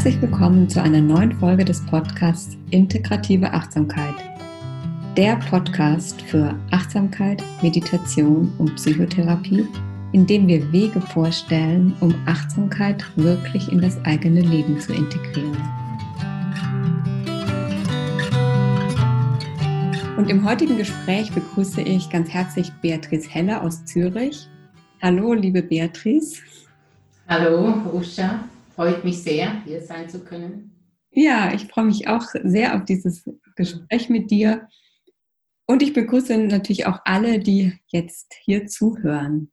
Herzlich willkommen zu einer neuen Folge des Podcasts Integrative Achtsamkeit. Der Podcast für Achtsamkeit, Meditation und Psychotherapie, in dem wir Wege vorstellen, um Achtsamkeit wirklich in das eigene Leben zu integrieren. Und im heutigen Gespräch begrüße ich ganz herzlich Beatrice Heller aus Zürich. Hallo, liebe Beatrice. Hallo, Usha. Freut mich sehr, hier sein zu können. Ja, ich freue mich auch sehr auf dieses Gespräch mit dir. Und ich begrüße natürlich auch alle, die jetzt hier zuhören.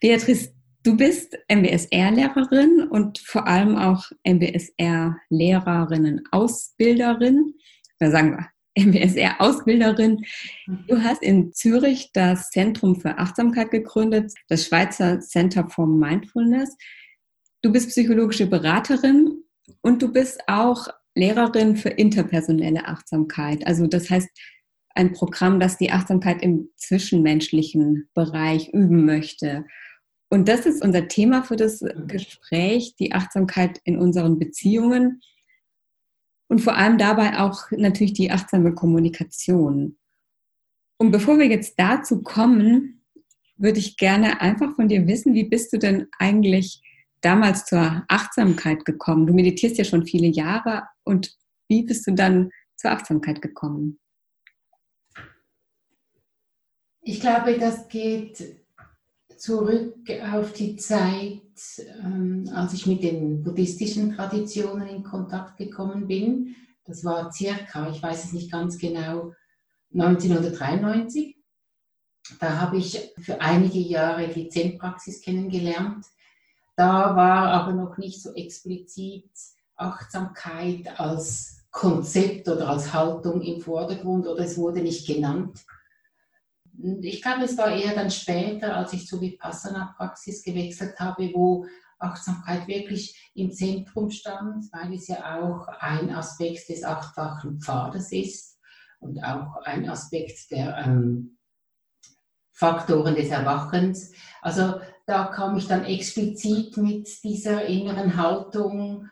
Beatrice, du bist MBSR-Lehrerin und vor allem auch MBSR-Lehrerinnen-Ausbilderin. Oder sagen wir MBSR-Ausbilderin. Du hast in Zürich das Zentrum für Achtsamkeit gegründet, das Schweizer Center for Mindfulness. Du bist psychologische Beraterin und du bist auch Lehrerin für interpersonelle Achtsamkeit. Also das heißt, ein Programm, das die Achtsamkeit im zwischenmenschlichen Bereich üben möchte. Und das ist unser Thema für das Gespräch, die Achtsamkeit in unseren Beziehungen und vor allem dabei auch natürlich die achtsame Kommunikation. Und bevor wir jetzt dazu kommen, würde ich gerne einfach von dir wissen, wie bist du denn eigentlich damals zur Achtsamkeit gekommen? Du meditierst ja schon viele Jahre und wie bist du dann zur Achtsamkeit gekommen? Ich glaube, das geht zurück auf die Zeit, ähm, als ich mit den buddhistischen Traditionen in Kontakt gekommen bin. Das war circa, ich weiß es nicht ganz genau, 1993. Da habe ich für einige Jahre die Zen-Praxis kennengelernt da war aber noch nicht so explizit Achtsamkeit als Konzept oder als Haltung im Vordergrund oder es wurde nicht genannt. Ich glaube, es war eher dann später, als ich zur Vipassana-Praxis gewechselt habe, wo Achtsamkeit wirklich im Zentrum stand, weil es ja auch ein Aspekt des achtfachen Pfades ist und auch ein Aspekt der ähm, Faktoren des Erwachens. Also da kam ich dann explizit mit dieser inneren Haltung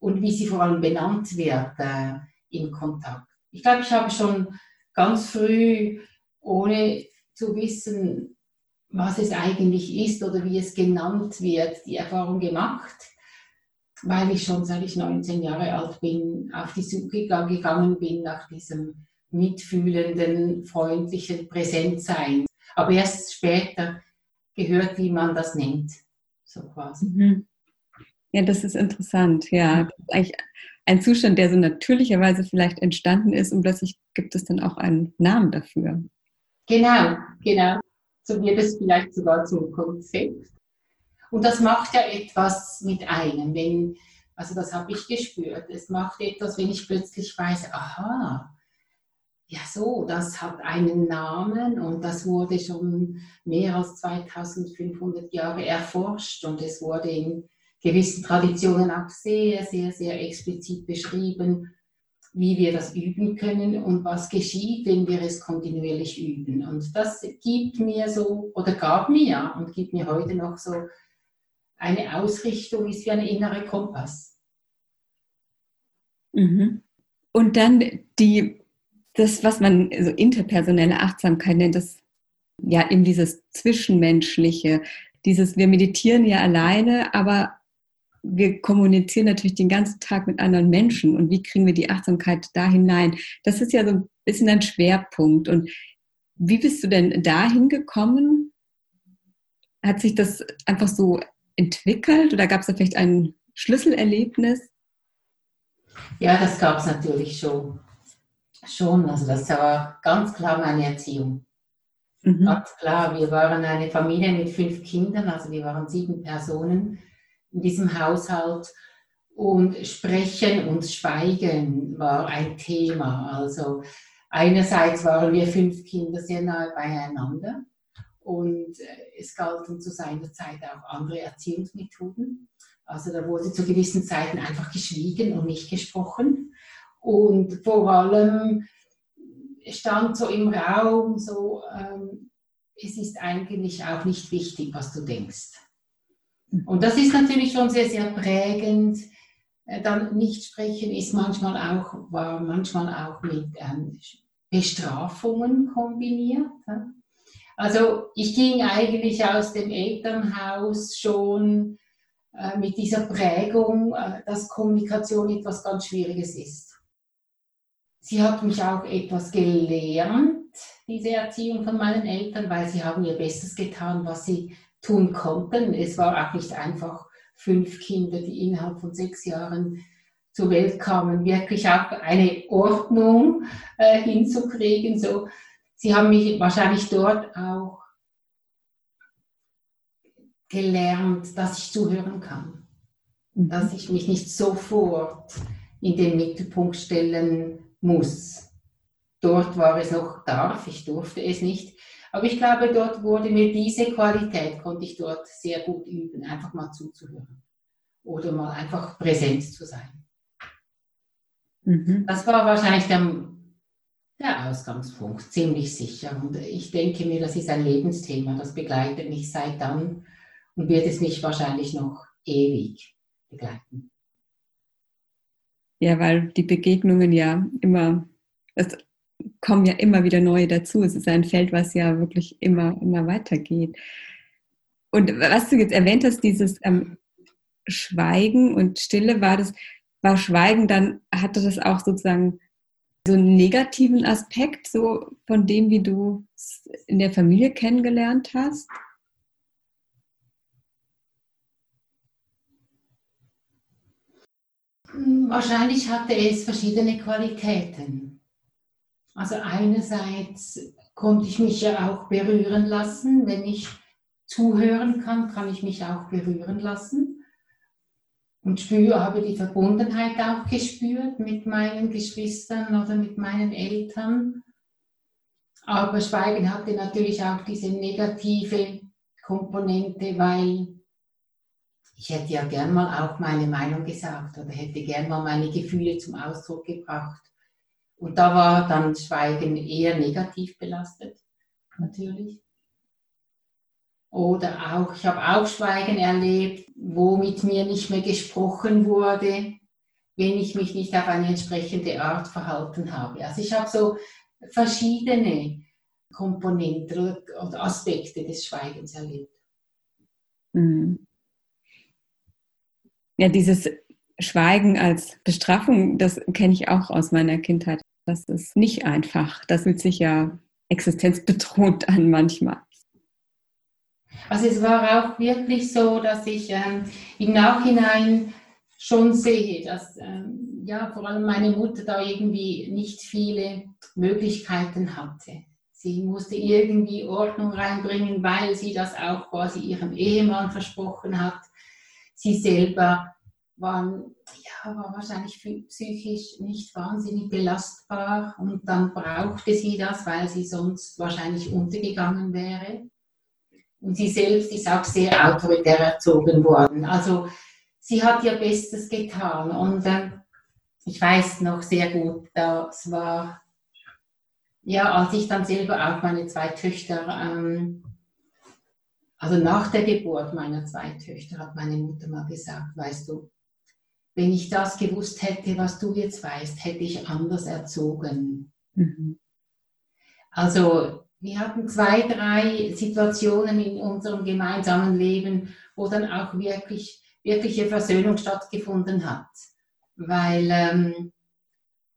und wie sie vor allem benannt wird äh, in Kontakt. Ich glaube, ich habe schon ganz früh, ohne zu wissen, was es eigentlich ist oder wie es genannt wird, die Erfahrung gemacht, weil ich schon seit ich 19 Jahre alt bin, auf die Suche gegangen bin nach diesem mitfühlenden, freundlichen Präsentsein. Aber erst später gehört, wie man das nennt. So quasi. Mhm. Ja, das ist interessant. Ja, das ist eigentlich ein Zustand, der so natürlicherweise vielleicht entstanden ist und plötzlich gibt es dann auch einen Namen dafür. Genau, genau. So wird es vielleicht sogar zum Konzept. Und das macht ja etwas mit einem, wenn, also das habe ich gespürt, es macht etwas, wenn ich plötzlich weiß, aha, ja so, das hat einen Namen und das wurde schon mehr als 2500 Jahre erforscht und es wurde in gewissen Traditionen auch sehr, sehr, sehr explizit beschrieben, wie wir das üben können und was geschieht, wenn wir es kontinuierlich üben. Und das gibt mir so, oder gab mir und gibt mir heute noch so eine Ausrichtung, ist wie ein innerer Kompass. Mhm. Und dann die das, was man so interpersonelle Achtsamkeit nennt, das ja eben dieses Zwischenmenschliche, dieses, wir meditieren ja alleine, aber wir kommunizieren natürlich den ganzen Tag mit anderen Menschen und wie kriegen wir die Achtsamkeit da hinein? Das ist ja so ein bisschen ein Schwerpunkt. Und wie bist du denn da hingekommen? Hat sich das einfach so entwickelt oder gab es da vielleicht ein Schlüsselerlebnis? Ja, das gab es natürlich schon. Schon, also das war ganz klar meine Erziehung. Mhm. Ganz klar, wir waren eine Familie mit fünf Kindern, also wir waren sieben Personen in diesem Haushalt. Und Sprechen und Schweigen war ein Thema. Also einerseits waren wir fünf Kinder sehr nahe beieinander und äh, es galten zu seiner Zeit auch andere Erziehungsmethoden. Also da wurde zu gewissen Zeiten einfach geschwiegen und nicht gesprochen. Und vor allem stand so im Raum so, ähm, es ist eigentlich auch nicht wichtig, was du denkst. Und das ist natürlich schon sehr, sehr prägend, äh, dann nicht sprechen ist manchmal auch, war manchmal auch mit ähm, Bestrafungen kombiniert. Also ich ging eigentlich aus dem Elternhaus schon äh, mit dieser Prägung, äh, dass Kommunikation etwas ganz Schwieriges ist. Sie hat mich auch etwas gelernt, diese Erziehung von meinen Eltern, weil sie haben ihr Bestes getan, was sie tun konnten. Es war auch nicht einfach, fünf Kinder, die innerhalb von sechs Jahren zur Welt kamen, wirklich auch eine Ordnung äh, hinzukriegen. So, sie haben mich wahrscheinlich dort auch gelernt, dass ich zuhören kann, mhm. dass ich mich nicht sofort in den Mittelpunkt stellen muss. Dort war es noch darf, ich durfte es nicht. Aber ich glaube, dort wurde mir diese Qualität, konnte ich dort sehr gut üben, einfach mal zuzuhören oder mal einfach präsent zu sein. Mhm. Das war wahrscheinlich der, der Ausgangspunkt, ziemlich sicher. Und ich denke mir, das ist ein Lebensthema, das begleitet mich seit dann und wird es mich wahrscheinlich noch ewig begleiten. Ja, weil die Begegnungen ja immer, es kommen ja immer wieder neue dazu. Es ist ein Feld, was ja wirklich immer, immer weitergeht. Und was du jetzt erwähnt hast, dieses ähm, Schweigen und Stille, war das, war Schweigen dann, hatte das auch sozusagen so einen negativen Aspekt, so von dem, wie du es in der Familie kennengelernt hast? Wahrscheinlich hatte es verschiedene Qualitäten. Also einerseits konnte ich mich ja auch berühren lassen. Wenn ich zuhören kann, kann ich mich auch berühren lassen. Und spüre, habe die Verbundenheit auch gespürt mit meinen Geschwistern oder mit meinen Eltern. Aber Schweigen hatte natürlich auch diese negative Komponente, weil ich hätte ja gern mal auch meine Meinung gesagt oder hätte gern mal meine Gefühle zum Ausdruck gebracht. Und da war dann Schweigen eher negativ belastet, natürlich. Oder auch, ich habe auch Schweigen erlebt, wo mit mir nicht mehr gesprochen wurde, wenn ich mich nicht auf eine entsprechende Art verhalten habe. Also ich habe so verschiedene Komponenten oder Aspekte des Schweigens erlebt. Mhm ja, dieses Schweigen als Bestrafung, das kenne ich auch aus meiner Kindheit. Das ist nicht einfach. Das fühlt sich ja existenzbedrohend an manchmal. Also es war auch wirklich so, dass ich ähm, im Nachhinein schon sehe, dass ähm, ja vor allem meine Mutter da irgendwie nicht viele Möglichkeiten hatte. Sie musste irgendwie Ordnung reinbringen, weil sie das auch quasi ihrem Ehemann versprochen hat sie selber waren, ja, war wahrscheinlich psychisch nicht wahnsinnig belastbar und dann brauchte sie das, weil sie sonst wahrscheinlich untergegangen wäre. Und sie selbst ist auch sehr autoritär erzogen worden. Also sie hat ihr Bestes getan und äh, ich weiß noch sehr gut, das war, ja, als ich dann selber auch meine zwei Töchter ähm, also nach der Geburt meiner zwei Töchter hat meine Mutter mal gesagt, weißt du, wenn ich das gewusst hätte, was du jetzt weißt, hätte ich anders erzogen. Mhm. Also wir hatten zwei, drei Situationen in unserem gemeinsamen Leben, wo dann auch wirklich wirkliche Versöhnung stattgefunden hat, weil ähm,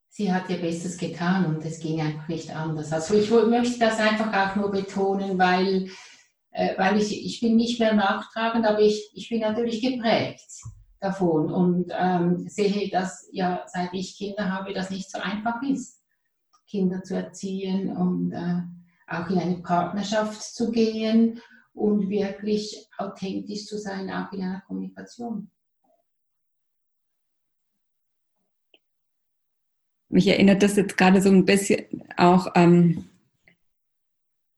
sie hat ihr Bestes getan und es ging einfach nicht anders. Also ich möchte das einfach auch nur betonen, weil weil ich, ich bin nicht mehr nachtragend, aber ich, ich bin natürlich geprägt davon und ähm, sehe, dass ja, seit ich Kinder habe, das nicht so einfach ist, Kinder zu erziehen und äh, auch in eine Partnerschaft zu gehen und wirklich authentisch zu sein, auch in einer Kommunikation. Mich erinnert das jetzt gerade so ein bisschen auch ähm,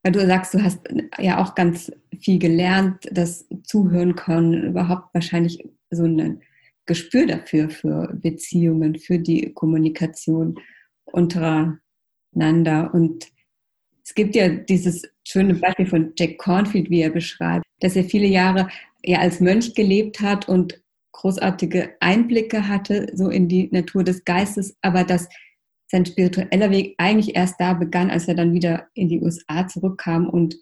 weil du sagst, du hast ja auch ganz viel gelernt, das Zuhören können, überhaupt wahrscheinlich so ein Gespür dafür, für Beziehungen, für die Kommunikation untereinander. Und es gibt ja dieses schöne Beispiel von Jack Cornfield, wie er beschreibt, dass er viele Jahre ja als Mönch gelebt hat und großartige Einblicke hatte, so in die Natur des Geistes, aber dass sein spiritueller Weg eigentlich erst da begann, als er dann wieder in die USA zurückkam und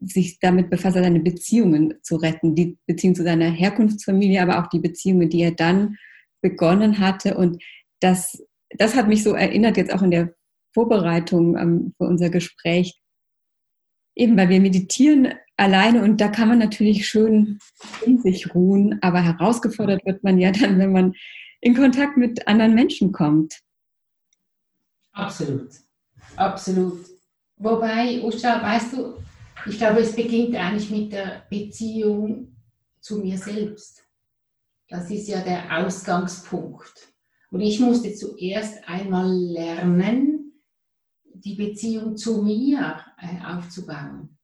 sich damit befasst, seine Beziehungen zu retten, die Beziehung zu seiner Herkunftsfamilie, aber auch die Beziehungen, die er dann begonnen hatte. Und das, das hat mich so erinnert, jetzt auch in der Vorbereitung ähm, für unser Gespräch, eben weil wir meditieren alleine und da kann man natürlich schön in sich ruhen, aber herausgefordert wird man ja dann, wenn man in Kontakt mit anderen Menschen kommt. Absolut, absolut. Wobei, Usha, weißt du, ich glaube, es beginnt eigentlich mit der Beziehung zu mir selbst. Das ist ja der Ausgangspunkt. Und ich musste zuerst einmal lernen, die Beziehung zu mir äh, aufzubauen.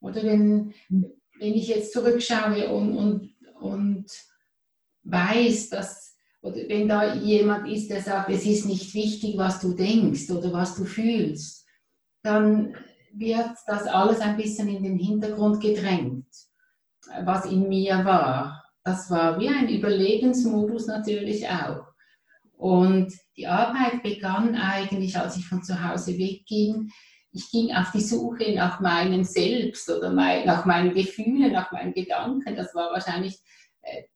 Oder wenn, wenn ich jetzt zurückschaue und, und, und weiß, dass, oder wenn da jemand ist, der sagt, es ist nicht wichtig, was du denkst oder was du fühlst, dann wird das alles ein bisschen in den Hintergrund gedrängt, was in mir war. Das war wie ein Überlebensmodus natürlich auch. Und die Arbeit begann eigentlich, als ich von zu Hause wegging. Ich ging auf die Suche nach meinem Selbst oder mein, nach meinen Gefühlen, nach meinen Gedanken. Das war wahrscheinlich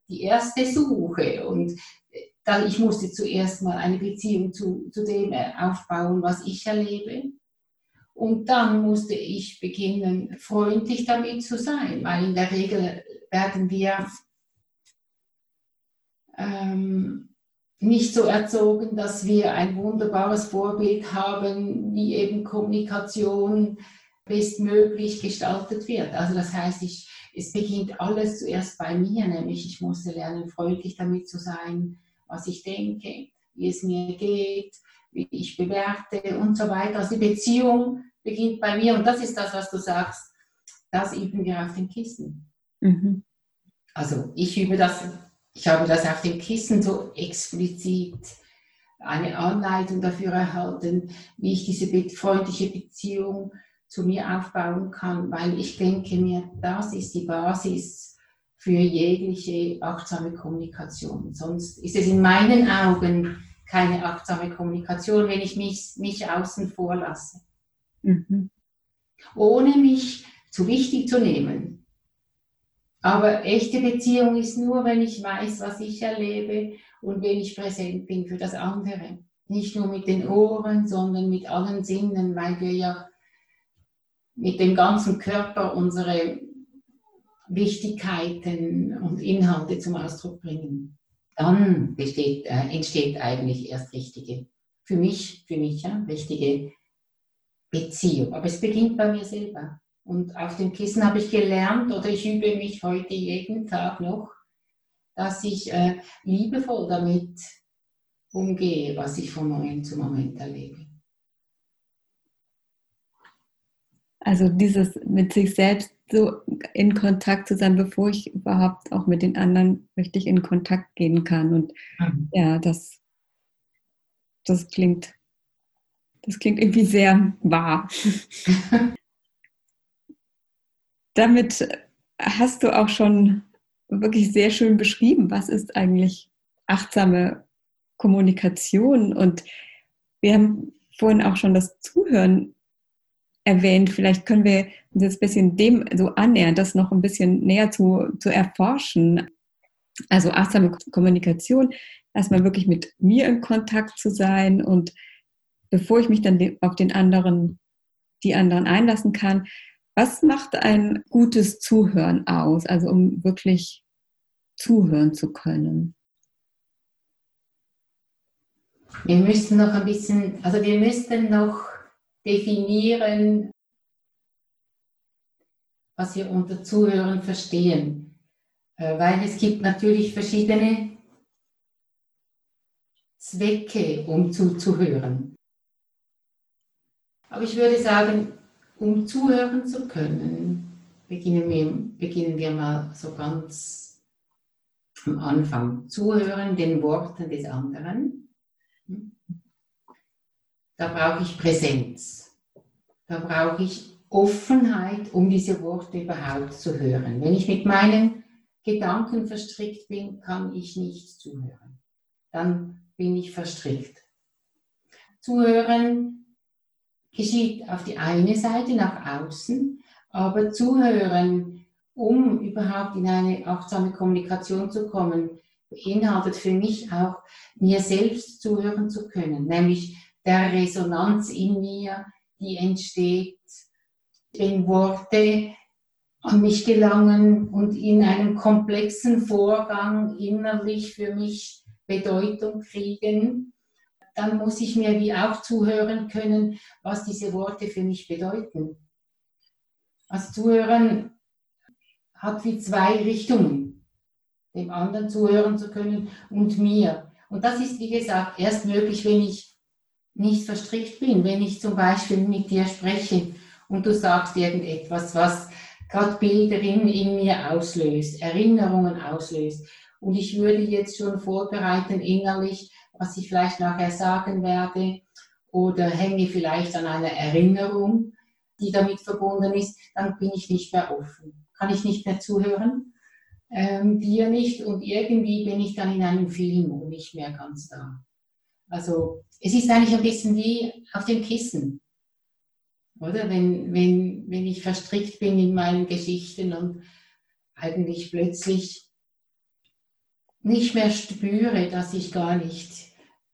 die erste Suche. Und äh, dann, ich musste zuerst mal eine Beziehung zu, zu dem äh, aufbauen, was ich erlebe. Und dann musste ich beginnen, freundlich damit zu sein, weil in der Regel werden wir ähm, nicht so erzogen, dass wir ein wunderbares Vorbild haben, wie eben Kommunikation bestmöglich gestaltet wird. Also das heißt, ich, es beginnt alles zuerst bei mir, nämlich ich musste lernen, freundlich damit zu sein, was ich denke, wie es mir geht, wie ich bewerte und so weiter. Also die Beziehung beginnt bei mir und das ist das, was du sagst, das üben wir auf dem Kissen. Mhm. Also ich übe das, ich habe das auf dem Kissen so explizit eine Anleitung dafür erhalten, wie ich diese freundliche Beziehung zu mir aufbauen kann, weil ich denke mir, das ist die Basis für jegliche achtsame Kommunikation. Sonst ist es in meinen Augen keine achtsame Kommunikation, wenn ich mich, mich außen vor lasse. Mhm. Ohne mich zu wichtig zu nehmen. Aber echte Beziehung ist nur, wenn ich weiß, was ich erlebe und wenn ich präsent bin für das andere. Nicht nur mit den Ohren, sondern mit allen Sinnen, weil wir ja mit dem ganzen Körper unsere Wichtigkeiten und Inhalte zum Ausdruck bringen. Dann besteht, äh, entsteht eigentlich erst richtige, für mich, für mich, ja, richtige Beziehung. Aber es beginnt bei mir selber. Und auf dem Kissen habe ich gelernt oder ich übe mich heute jeden Tag noch, dass ich äh, liebevoll damit umgehe, was ich von Moment zu Moment erlebe. Also dieses mit sich selbst so in Kontakt zu sein, bevor ich überhaupt auch mit den anderen richtig in Kontakt gehen kann. Und mhm. ja, das, das klingt das klingt irgendwie sehr wahr. Damit hast du auch schon wirklich sehr schön beschrieben, was ist eigentlich achtsame Kommunikation. Und wir haben vorhin auch schon das Zuhören erwähnt. Vielleicht können wir uns ein bisschen dem so annähern, das noch ein bisschen näher zu, zu erforschen. Also achtsame Kommunikation, erstmal wirklich mit mir in Kontakt zu sein und bevor ich mich dann auf den anderen, die anderen einlassen kann. Was macht ein gutes Zuhören aus, also um wirklich zuhören zu können? Wir müssen noch ein bisschen, also wir müssten noch definieren, was wir unter Zuhören verstehen. Äh, weil es gibt natürlich verschiedene Zwecke, um zuzuhören. Aber ich würde sagen, um zuhören zu können, beginnen wir, beginnen wir mal so ganz am Anfang. Zuhören den Worten des anderen. Da brauche ich Präsenz. Da brauche ich Offenheit, um diese Worte überhaupt zu hören. Wenn ich mit meinen Gedanken verstrickt bin, kann ich nicht zuhören. Dann bin ich verstrickt. Zuhören geschieht auf die eine Seite nach außen, aber zuhören, um überhaupt in eine achtsame Kommunikation zu kommen, beinhaltet für mich auch, mir selbst zuhören zu können, nämlich der Resonanz in mir, die entsteht, wenn Worte an mich gelangen und in einem komplexen Vorgang innerlich für mich Bedeutung kriegen, dann muss ich mir wie auch zuhören können, was diese Worte für mich bedeuten. Also zuhören hat wie zwei Richtungen, dem anderen zuhören zu können und mir. Und das ist, wie gesagt, erst möglich, wenn ich nicht verstrickt bin, wenn ich zum Beispiel mit dir spreche und du sagst irgendetwas, was gerade Bilder in, in mir auslöst, Erinnerungen auslöst. Und ich würde jetzt schon vorbereiten innerlich, was ich vielleicht nachher sagen werde oder hänge vielleicht an einer Erinnerung, die damit verbunden ist, dann bin ich nicht mehr offen. Kann ich nicht mehr zuhören, ähm, dir nicht und irgendwie bin ich dann in einem Film und nicht mehr ganz da. Also es ist eigentlich ein bisschen wie auf dem Kissen. Oder wenn, wenn, wenn ich verstrickt bin in meinen Geschichten und eigentlich plötzlich nicht mehr spüre, dass ich gar nicht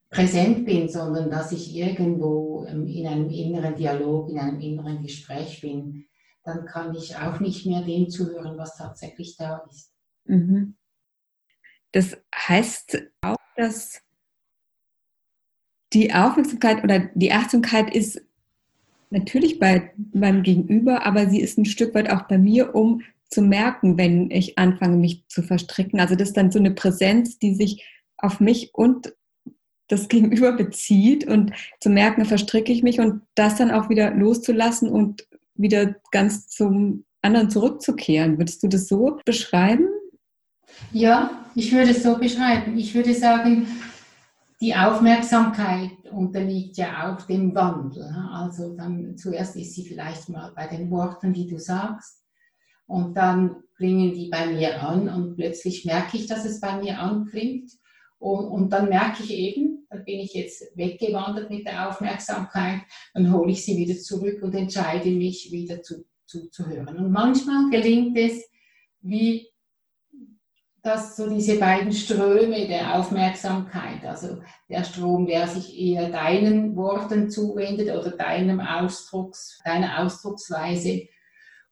präsent bin, sondern dass ich irgendwo in einem inneren Dialog, in einem inneren Gespräch bin, dann kann ich auch nicht mehr dem zuhören, was tatsächlich da ist. Mhm. Das heißt auch, dass die Aufmerksamkeit oder die Achtsamkeit ist natürlich bei meinem Gegenüber, aber sie ist ein Stück weit auch bei mir, um zu merken, wenn ich anfange, mich zu verstricken. Also das ist dann so eine Präsenz, die sich auf mich und das Gegenüber bezieht und zu merken, verstricke ich mich und das dann auch wieder loszulassen und wieder ganz zum anderen zurückzukehren. Würdest du das so beschreiben? Ja, ich würde es so beschreiben. Ich würde sagen, die Aufmerksamkeit unterliegt ja auch dem Wandel. Also dann zuerst ist sie vielleicht mal bei den Worten, die du sagst, und dann klingen die bei mir an und plötzlich merke ich, dass es bei mir anklingt. Und, und dann merke ich eben, dann bin ich jetzt weggewandert mit der Aufmerksamkeit, dann hole ich sie wieder zurück und entscheide mich wieder zu, zuzuhören. Und manchmal gelingt es, wie dass so diese beiden Ströme der Aufmerksamkeit, also der Strom, der sich eher deinen Worten zuwendet oder deinem Ausdrucks, deiner Ausdrucksweise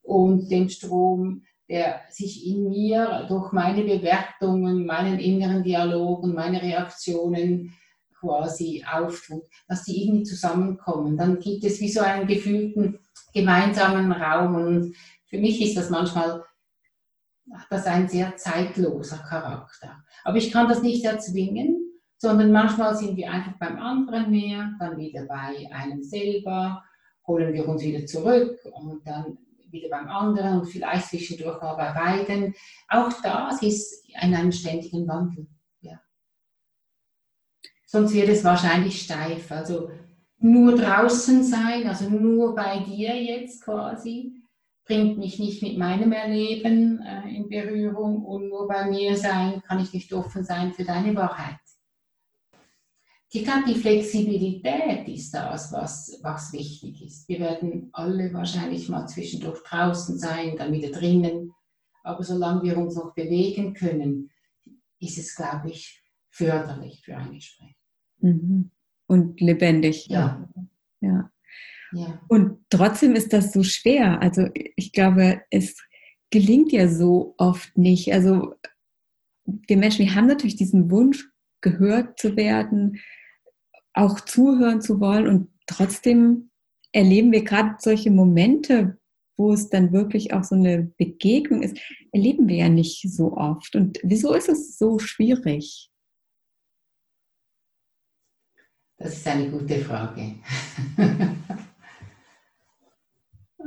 und dem Strom, der sich in mir durch meine Bewertungen, meinen inneren Dialog und meine Reaktionen quasi auftut, dass die irgendwie zusammenkommen. Dann gibt es wie so einen gefühlten gemeinsamen Raum und für mich ist das manchmal hat das ein sehr zeitloser Charakter. Aber ich kann das nicht erzwingen, sondern manchmal sind wir einfach beim anderen mehr, dann wieder bei einem selber, holen wir uns wieder zurück und dann wieder beim anderen und vielleicht zwischendurch mal bei beiden. Auch das ist in einem ständigen Wandel. Ja. Sonst wird es wahrscheinlich steif. Also nur draußen sein, also nur bei dir jetzt quasi, bringt mich nicht mit meinem Erleben äh, in Berührung und nur bei mir sein, kann ich nicht offen sein für deine Wahrheit. Ich glaube, die Flexibilität ist das, was, was wichtig ist. Wir werden alle wahrscheinlich mal zwischendurch draußen sein, dann wieder drinnen. Aber solange wir uns noch bewegen können, ist es, glaube ich, förderlich für ein Gespräch. Mhm. Und lebendig. Ja. ja. Und trotzdem ist das so schwer. Also ich glaube, es gelingt ja so oft nicht. Also wir Menschen, wir haben natürlich diesen Wunsch, gehört zu werden, auch zuhören zu wollen und trotzdem erleben wir gerade solche Momente, wo es dann wirklich auch so eine Begegnung ist, erleben wir ja nicht so oft. Und wieso ist es so schwierig? Das ist eine gute Frage.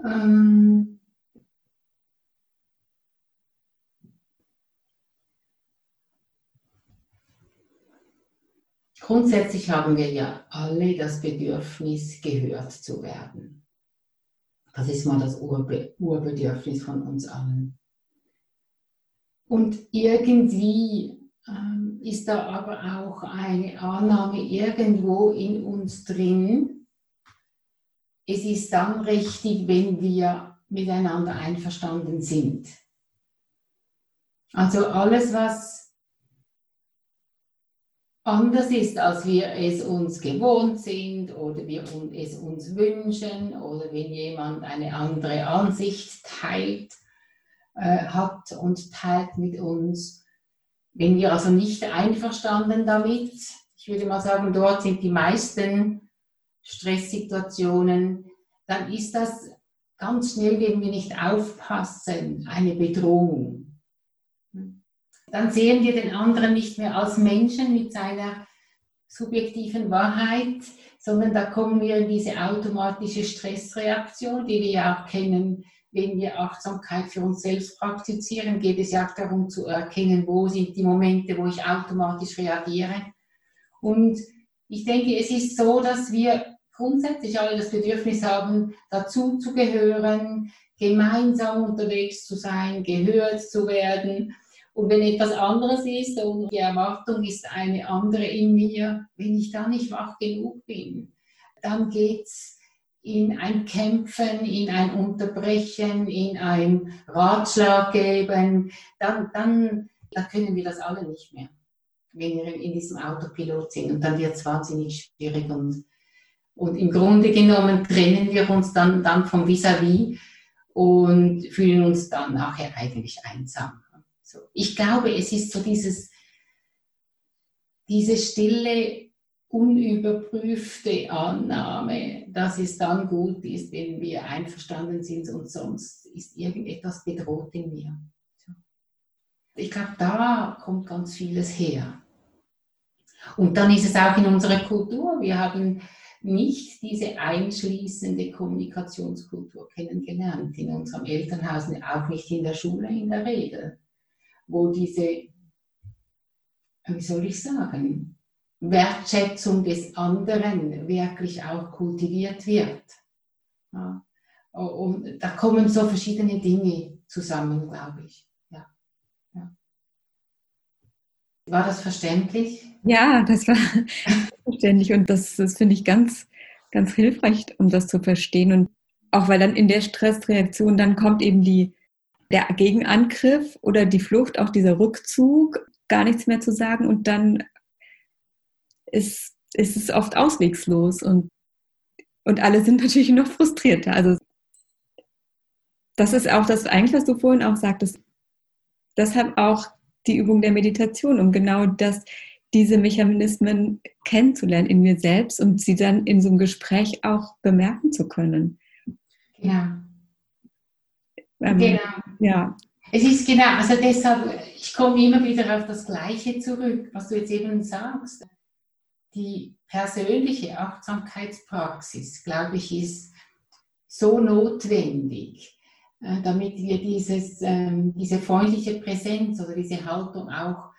Ähm, grundsätzlich haben wir ja alle das Bedürfnis, gehört zu werden. Das ist mal das Urbe Urbedürfnis von uns allen. Und irgendwie ähm, ist da aber auch eine Annahme irgendwo in uns drin. Es ist dann richtig, wenn wir miteinander einverstanden sind. Also alles, was anders ist, als wir es uns gewohnt sind oder wir es uns wünschen oder wenn jemand eine andere Ansicht teilt, äh, hat und teilt mit uns. Wenn wir also nicht einverstanden damit, ich würde mal sagen, dort sind die meisten Stresssituationen, dann ist das ganz schnell, wenn wir nicht aufpassen, eine Bedrohung. Dann sehen wir den anderen nicht mehr als Menschen mit seiner subjektiven Wahrheit, sondern da kommen wir in diese automatische Stressreaktion, die wir ja auch kennen, wenn wir Achtsamkeit für uns selbst praktizieren, geht es ja auch darum zu erkennen, wo sind die Momente, wo ich automatisch reagiere. Und ich denke, es ist so, dass wir grundsätzlich alle das Bedürfnis haben, dazu zu gehören, gemeinsam unterwegs zu sein, gehört zu werden und wenn etwas anderes ist und die Erwartung ist eine andere in mir, wenn ich da nicht wach genug bin, dann geht es in ein Kämpfen, in ein Unterbrechen, in ein Ratschlag geben, dann, dann, dann können wir das alle nicht mehr, wenn wir in diesem Autopilot sind. Und dann wird es wahnsinnig schwierig. Und, und im Grunde genommen trennen wir uns dann, dann vom Vis-à-vis -vis und fühlen uns dann nachher eigentlich einsam. So. Ich glaube, es ist so dieses, diese stille, unüberprüfte Annahme, dass es dann gut ist, wenn wir einverstanden sind und sonst ist irgendetwas bedroht in mir. Ich glaube, da kommt ganz vieles her. Und dann ist es auch in unserer Kultur. Wir haben nicht diese einschließende Kommunikationskultur kennengelernt in unserem Elternhaus, auch nicht in der Schule in der Regel wo diese, wie soll ich sagen, Wertschätzung des anderen wirklich auch kultiviert wird. Ja. Und da kommen so verschiedene Dinge zusammen, glaube ich. Ja. ja. War das verständlich? Ja, das war verständlich und das, das finde ich ganz, ganz hilfreich, um das zu verstehen. Und auch weil dann in der Stressreaktion dann kommt eben die, der Gegenangriff oder die Flucht, auch dieser Rückzug, gar nichts mehr zu sagen und dann ist, ist es oft auswegslos und, und alle sind natürlich noch frustrierter. Also das ist auch das eigentlich, was du vorhin auch sagtest. Deshalb auch die Übung der Meditation, um genau das, diese Mechanismen kennenzulernen in mir selbst und sie dann in so einem Gespräch auch bemerken zu können. Ja. Ähm, genau. Ja. Es ist genau, also deshalb, ich komme immer wieder auf das Gleiche zurück, was du jetzt eben sagst. Die persönliche Achtsamkeitspraxis, glaube ich, ist so notwendig, äh, damit wir dieses, ähm, diese freundliche Präsenz oder diese Haltung auch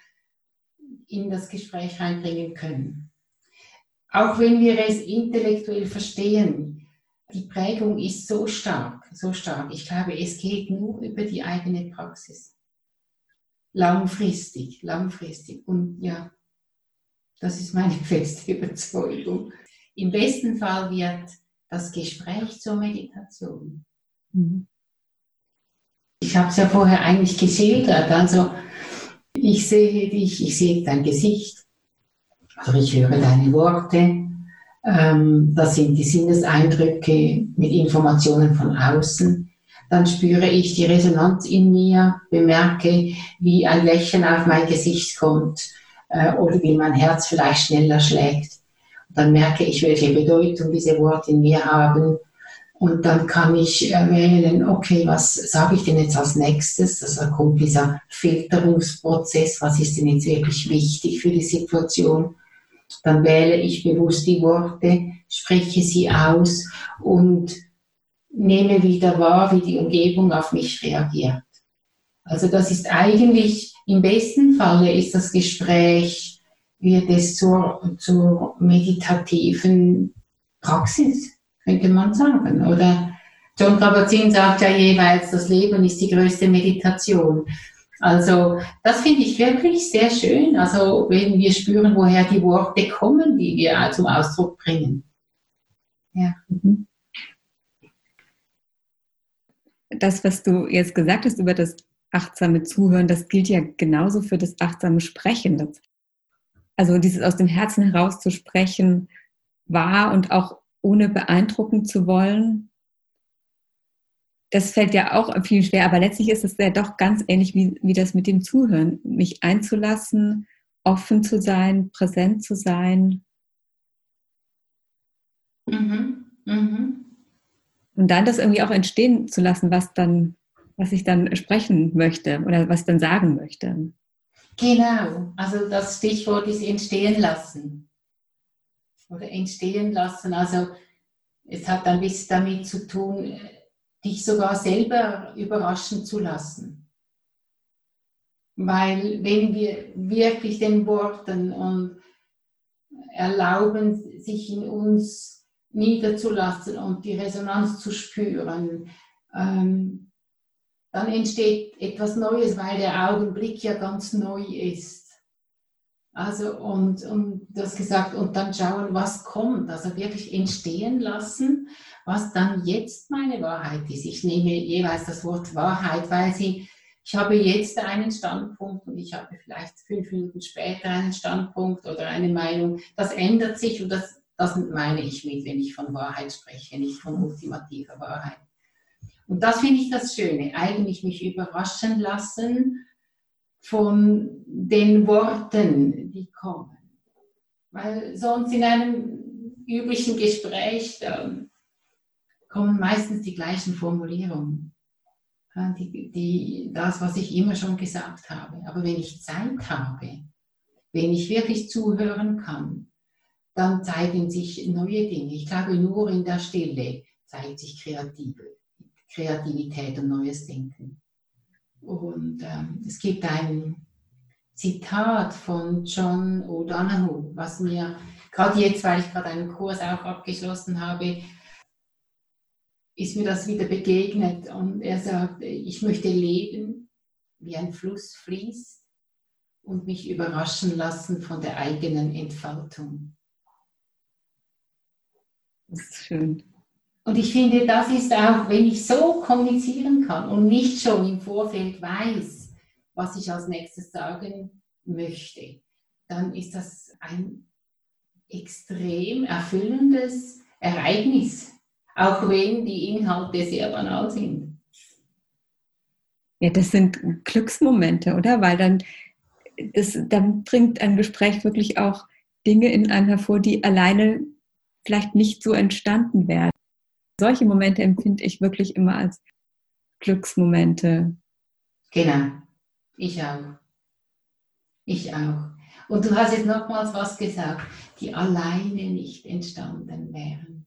in das Gespräch reinbringen können. Auch wenn wir es intellektuell verstehen, die Prägung ist so stark, so stark. Ich glaube, es geht nur über die eigene Praxis. Langfristig, langfristig. Und ja, das ist meine feste Überzeugung. Im besten Fall wird das Gespräch zur Meditation. Mhm. Ich habe es ja vorher eigentlich geschildert. Also ich sehe dich, ich sehe dein Gesicht, oder ich höre deine Worte, ähm, das sind die Sinneseindrücke mit Informationen von außen. Dann spüre ich die Resonanz in mir, bemerke, wie ein Lächeln auf mein Gesicht kommt äh, oder wie mein Herz vielleicht schneller schlägt. Dann merke ich, welche Bedeutung diese Worte in mir haben. Und dann kann ich äh, wählen, okay, was sage ich denn jetzt als nächstes? Also kommt dieser Filterungsprozess, was ist denn jetzt wirklich wichtig für die Situation? Dann wähle ich bewusst die Worte, spreche sie aus und nehme wieder wahr, wie die Umgebung auf mich reagiert. Also das ist eigentlich, im besten Falle ist das Gespräch, wird es zur, zur meditativen Praxis, könnte man sagen. Oder John Kabat-Zinn sagt ja jeweils, das Leben ist die größte Meditation. Also das finde ich wirklich sehr schön. Also wenn wir spüren, woher die Worte kommen, die wir zum Ausdruck bringen. Ja. Mhm. Das, was du jetzt gesagt hast über das achtsame Zuhören, das gilt ja genauso für das achtsame Sprechen. Also dieses aus dem Herzen heraus zu sprechen, wahr und auch ohne beeindrucken zu wollen, das fällt ja auch viel schwer, aber letztlich ist es ja doch ganz ähnlich wie, wie das mit dem Zuhören, mich einzulassen, offen zu sein, präsent zu sein. Mhm. Mhm. Und dann das irgendwie auch entstehen zu lassen, was dann, was ich dann sprechen möchte oder was ich dann sagen möchte. Genau, also das Stichwort ist entstehen lassen. Oder entstehen lassen. Also es hat ein bisschen damit zu tun, dich sogar selber überraschen zu lassen. Weil wenn wir wirklich den Worten und erlauben, sich in uns niederzulassen und die Resonanz zu spüren, ähm, dann entsteht etwas Neues, weil der Augenblick ja ganz neu ist. Also und, und das gesagt, und dann schauen, was kommt, also wirklich entstehen lassen, was dann jetzt meine Wahrheit ist. Ich nehme jeweils das Wort Wahrheit, weil sie, ich habe jetzt einen Standpunkt und ich habe vielleicht fünf Minuten später einen Standpunkt oder eine Meinung. Das ändert sich und das, das meine ich mit, wenn ich von Wahrheit spreche, nicht von ultimativer Wahrheit. Und das finde ich das Schöne, eigentlich mich überraschen lassen von den Worten, die kommen. Weil sonst in einem üblichen Gespräch kommen meistens die gleichen Formulierungen. Die, die, das, was ich immer schon gesagt habe. Aber wenn ich Zeit habe, wenn ich wirklich zuhören kann, dann zeigen sich neue Dinge. Ich glaube, nur in der Stille zeigt sich Kreative, Kreativität und neues Denken. Und ähm, es gibt ein Zitat von John O'Donoghue, was mir gerade jetzt, weil ich gerade einen Kurs auch abgeschlossen habe, ist mir das wieder begegnet. Und er sagt, ich möchte leben, wie ein Fluss fließt und mich überraschen lassen von der eigenen Entfaltung. Das ist schön. Und ich finde, das ist auch, wenn ich so kommunizieren kann und nicht schon im Vorfeld weiß, was ich als nächstes sagen möchte, dann ist das ein extrem erfüllendes Ereignis, auch wenn die Inhalte sehr banal sind. Ja, das sind Glücksmomente, oder? Weil dann, das, dann bringt ein Gespräch wirklich auch Dinge in einem hervor, die alleine vielleicht nicht so entstanden wären solche Momente empfinde ich wirklich immer als Glücksmomente. Genau, ich auch. Ich auch. Und du hast jetzt nochmals was gesagt, die alleine nicht entstanden wären.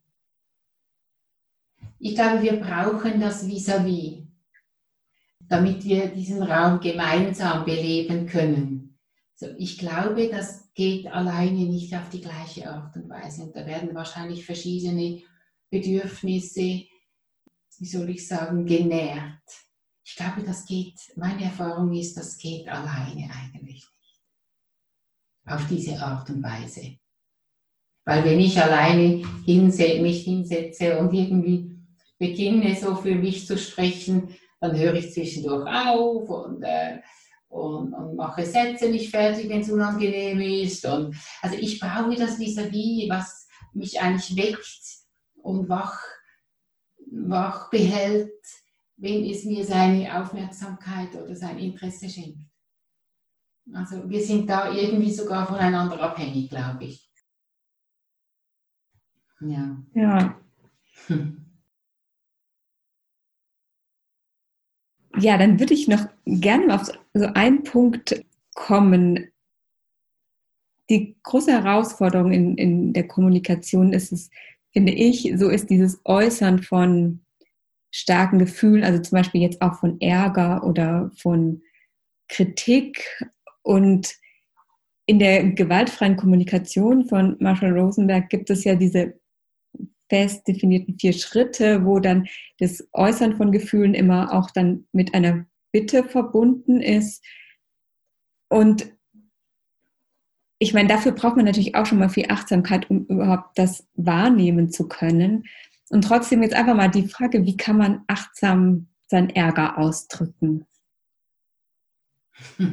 Ich glaube, wir brauchen das vis-à-vis, -vis, damit wir diesen Raum gemeinsam beleben können. So, ich glaube, das geht alleine nicht auf die gleiche Art und Weise. Und da werden wahrscheinlich verschiedene Bedürfnisse, wie soll ich sagen, genährt. Ich glaube, das geht, meine Erfahrung ist, das geht alleine eigentlich nicht. Auf diese Art und Weise. Weil wenn ich alleine hinse mich hinsetze und irgendwie beginne, so für mich zu sprechen, dann höre ich zwischendurch auf und, äh, und, und, mache Sätze nicht fertig, wenn es unangenehm ist. Und, also ich brauche das vis-à-vis, -vis, was mich eigentlich weckt und wach, wach behält, wenn es mir seine Aufmerksamkeit oder sein Interesse schenkt. Also wir sind da irgendwie sogar voneinander abhängig, glaube ich. Ja. Ja. Ja, dann würde ich noch gerne auf so einen Punkt kommen. Die große Herausforderung in, in der Kommunikation ist es, finde ich, so ist dieses Äußern von starken Gefühlen, also zum Beispiel jetzt auch von Ärger oder von Kritik und in der gewaltfreien Kommunikation von Marshall Rosenberg gibt es ja diese fest definierten vier Schritte, wo dann das Äußern von Gefühlen immer auch dann mit einer Bitte verbunden ist. Und ich meine, dafür braucht man natürlich auch schon mal viel Achtsamkeit, um überhaupt das wahrnehmen zu können. Und trotzdem jetzt einfach mal die Frage, wie kann man achtsam seinen Ärger ausdrücken?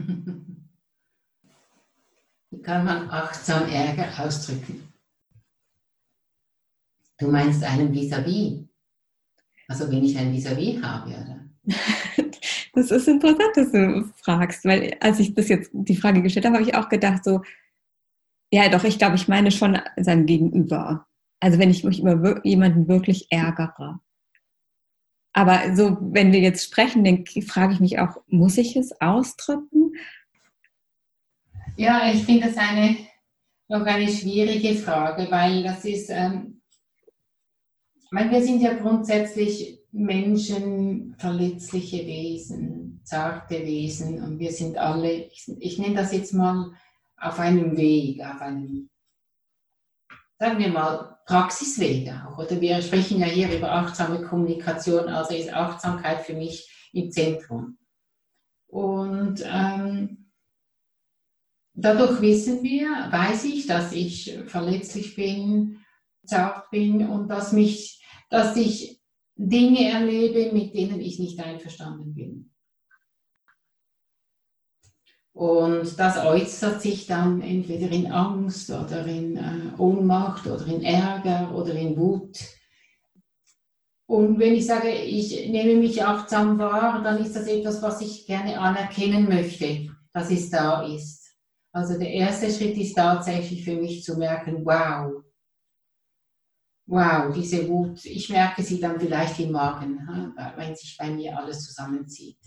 Wie kann man achtsam Ärger ausdrücken? Du meinst einen Vis-à-vis? -vis? Also wenn ich ein Vis-à-vis -vis habe, oder? Das ist interessant, dass du fragst, weil als ich das jetzt die Frage gestellt habe, habe ich auch gedacht, so, ja, doch, ich glaube, ich meine schon sein Gegenüber. Also wenn ich mich über jemanden wirklich ärgere. Aber so, wenn wir jetzt sprechen, dann frage ich mich auch, muss ich es ausdrücken? Ja, ich finde das eine, noch eine schwierige Frage, weil das ist, ähm, ich meine, wir sind ja grundsätzlich Menschen, verletzliche Wesen, zarte Wesen und wir sind alle, ich, ich nenne das jetzt mal auf einem Weg, auf einem, sagen wir mal, Praxisweg auch. Oder wir sprechen ja hier über achtsame Kommunikation, also ist Achtsamkeit für mich im Zentrum. Und ähm, dadurch wissen wir, weiß ich, dass ich verletzlich bin, zart bin und dass, mich, dass ich Dinge erlebe, mit denen ich nicht einverstanden bin. Und das äußert sich dann entweder in Angst oder in äh, Ohnmacht oder in Ärger oder in Wut. Und wenn ich sage, ich nehme mich achtsam wahr, dann ist das etwas, was ich gerne anerkennen möchte, dass es da ist. Also der erste Schritt ist tatsächlich für mich zu merken, wow, wow, diese Wut, ich merke sie dann vielleicht im Magen, wenn sich bei mir alles zusammenzieht.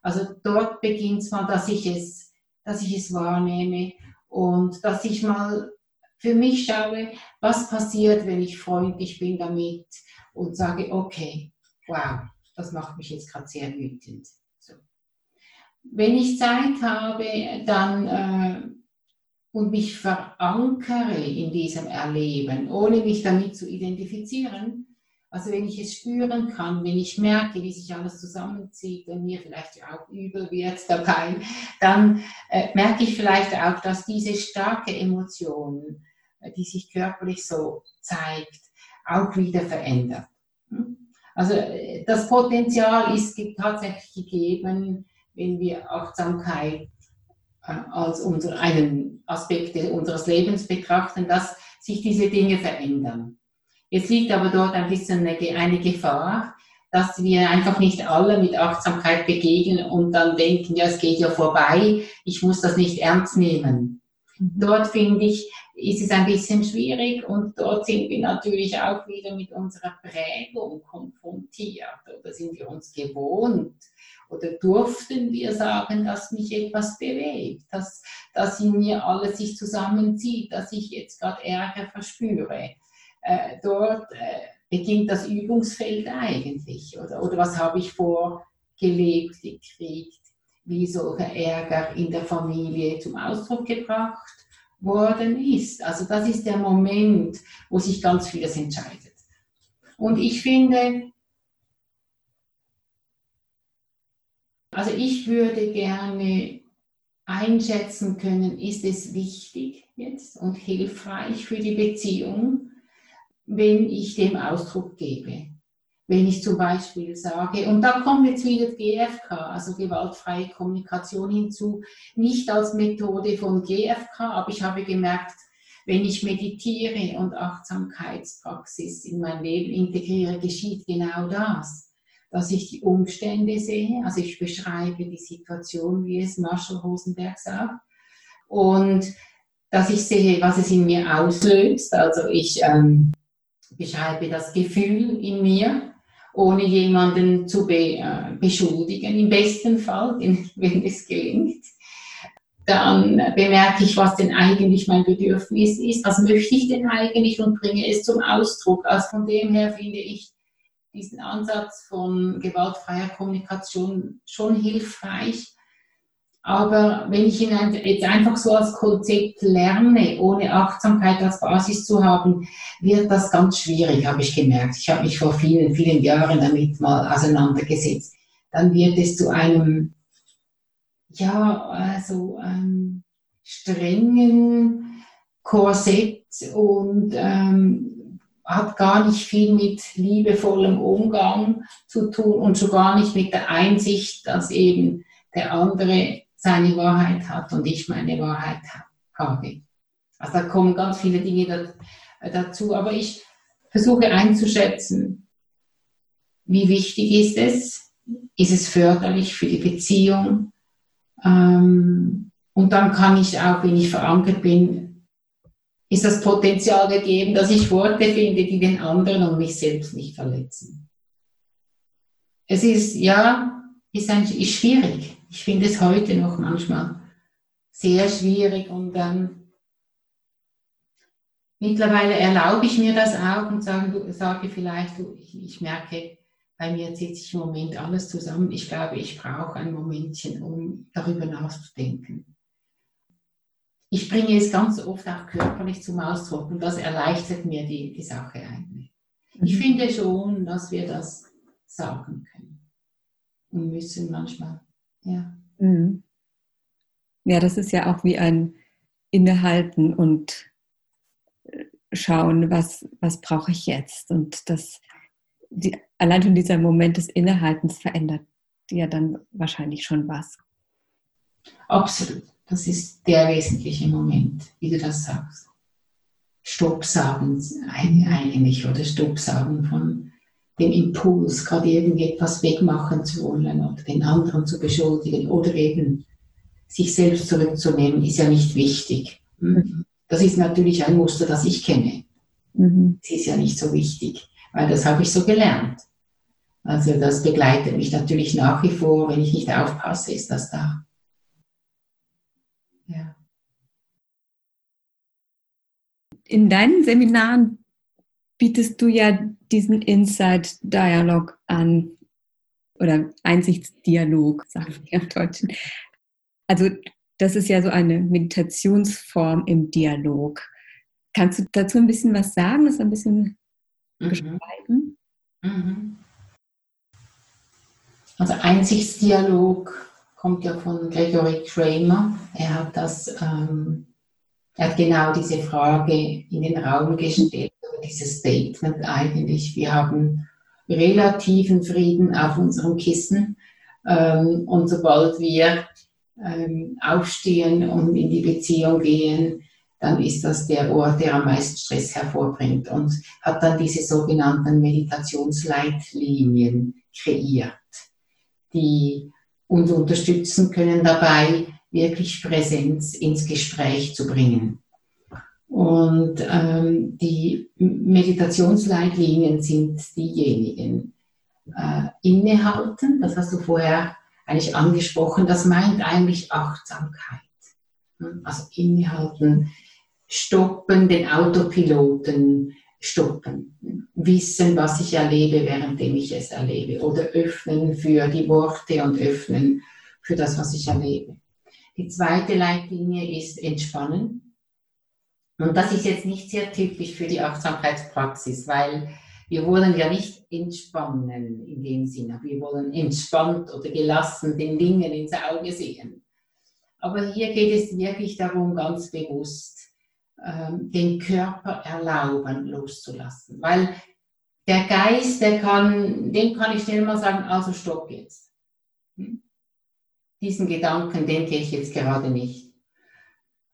Also dort beginnt es mal, dass ich es, dass ich es wahrnehme und dass ich mal für mich schaue, was passiert, wenn ich freundlich bin damit und sage, okay, wow, das macht mich jetzt gerade sehr wütend. So. Wenn ich Zeit habe, dann äh, und mich verankere in diesem Erleben, ohne mich damit zu identifizieren, also wenn ich es spüren kann, wenn ich merke, wie sich alles zusammenzieht und mir vielleicht auch übel wird dabei, dann äh, merke ich vielleicht auch, dass diese starke Emotion, äh, die sich körperlich so zeigt, auch wieder verändert. Hm? Also äh, das Potenzial ist tatsächlich gegeben, wenn wir Achtsamkeit äh, als unser, einen Aspekt unseres Lebens betrachten, dass sich diese Dinge verändern. Jetzt liegt aber dort ein bisschen eine, Gefahr, dass wir einfach nicht alle mit Achtsamkeit begegnen und dann denken, ja, es geht ja vorbei, ich muss das nicht ernst nehmen. Mhm. Dort finde ich, ist es ein bisschen schwierig und dort sind wir natürlich auch wieder mit unserer Prägung konfrontiert oder sind wir uns gewohnt oder durften wir sagen, dass mich etwas bewegt, dass, dass in mir alles sich zusammenzieht, dass ich jetzt gerade Ärger verspüre. Äh, dort äh, beginnt das Übungsfeld eigentlich. Oder, oder was habe ich vorgelebt, gekriegt, wie solcher Ärger in der Familie zum Ausdruck gebracht worden ist. Also das ist der Moment, wo sich ganz vieles entscheidet. Und ich finde, Also ich würde gerne einschätzen können, ist es wichtig jetzt und hilfreich für die Beziehung, wenn ich dem Ausdruck gebe. Wenn ich zum Beispiel sage, und da kommt jetzt wieder GFK, also gewaltfreie Kommunikation hinzu, nicht als Methode von GFK, aber ich habe gemerkt, wenn ich meditiere und Achtsamkeitspraxis in mein Leben integriere, geschieht genau das dass ich die Umstände sehe. Also ich beschreibe die Situation, wie es Marshall Rosenberg sagt. Und dass ich sehe, was es in mir auslöst. Also ich ähm, beschreibe das Gefühl in mir, ohne jemanden zu be, äh, beschuldigen, im besten Fall, wenn es gelingt. Dann bemerke ich, was denn eigentlich mein Bedürfnis ist, was möchte ich denn eigentlich und bringe es zum Ausdruck. Also von dem her finde ich, diesen Ansatz von gewaltfreier Kommunikation schon hilfreich. Aber wenn ich ihn jetzt einfach so als Konzept lerne, ohne Achtsamkeit als Basis zu haben, wird das ganz schwierig, habe ich gemerkt. Ich habe mich vor vielen, vielen Jahren damit mal auseinandergesetzt. Dann wird es zu einem ja, also ähm, strengen Korsett und ähm, hat gar nicht viel mit liebevollem Umgang zu tun und schon gar nicht mit der Einsicht, dass eben der andere seine Wahrheit hat und ich meine Wahrheit habe. Also da kommen ganz viele Dinge dazu, aber ich versuche einzuschätzen, wie wichtig ist es, ist es förderlich für die Beziehung, ähm, und dann kann ich auch, wenn ich verankert bin, ist das Potenzial gegeben, dass ich Worte finde, die den anderen und mich selbst nicht verletzen. Es ist, ja, ist, ist schwierig. Ich finde es heute noch manchmal sehr schwierig und ähm, mittlerweile erlaube ich mir das auch und sage, sage vielleicht, ich, ich merke, bei mir zieht sich im Moment alles zusammen. Ich glaube, ich brauche ein Momentchen, um darüber nachzudenken. Ich bringe es ganz oft auch körperlich zum Ausdruck und das erleichtert mir die, die Sache eigentlich. Ich mhm. finde schon, dass wir das sagen können und müssen manchmal. Ja. Mhm. Ja, das ist ja auch wie ein Innehalten und äh, schauen, was, was brauche ich jetzt. Und das die, allein schon dieser Moment des Innehaltens verändert ja dann wahrscheinlich schon was. Absolut. Das ist der wesentliche Moment, wie du das sagst. Stopp sagen eigentlich oder Stopp sagen von dem Impuls, gerade irgendetwas wegmachen zu wollen oder den anderen zu beschuldigen oder eben sich selbst zurückzunehmen, ist ja nicht wichtig. Hm? Das ist natürlich ein Muster, das ich kenne. Mhm. Es ist ja nicht so wichtig weil das habe ich so gelernt. Also das begleitet mich natürlich nach wie vor, wenn ich nicht aufpasse, ist das da. Ja. In deinen Seminaren bietest du ja diesen Inside Dialog an oder Einsichtsdialog, sagen wir im Deutschen. Also das ist ja so eine Meditationsform im Dialog. Kannst du dazu ein bisschen was sagen, das ein bisschen mhm. beschreiben? Mhm. Also Einsichtsdialog kommt ja von Gregory Kramer. Er hat das, ähm, er hat genau diese Frage in den Raum gestellt, dieses Statement eigentlich. Wir haben relativen Frieden auf unserem Kissen ähm, und sobald wir ähm, aufstehen und in die Beziehung gehen, dann ist das der Ort, der am meisten Stress hervorbringt und hat dann diese sogenannten Meditationsleitlinien kreiert, die uns unterstützen können dabei, wirklich Präsenz ins Gespräch zu bringen. Und ähm, die Meditationsleitlinien sind diejenigen, äh, innehalten, das hast du vorher eigentlich angesprochen, das meint eigentlich Achtsamkeit. Also innehalten, stoppen, den Autopiloten stoppen, wissen, was ich erlebe, währenddem ich es erlebe oder öffnen für die Worte und öffnen für das, was ich erlebe. Die zweite Leitlinie ist entspannen. Und das ist jetzt nicht sehr typisch für die Achtsamkeitspraxis, weil wir wollen ja nicht entspannen in dem Sinne. Wir wollen entspannt oder gelassen den Dingen ins Auge sehen. Aber hier geht es wirklich darum, ganz bewusst ähm, den Körper erlauben, loszulassen. Weil der Geist, der kann, dem kann ich schnell mal sagen, also stopp jetzt. Hm? Diesen Gedanken denke ich jetzt gerade nicht.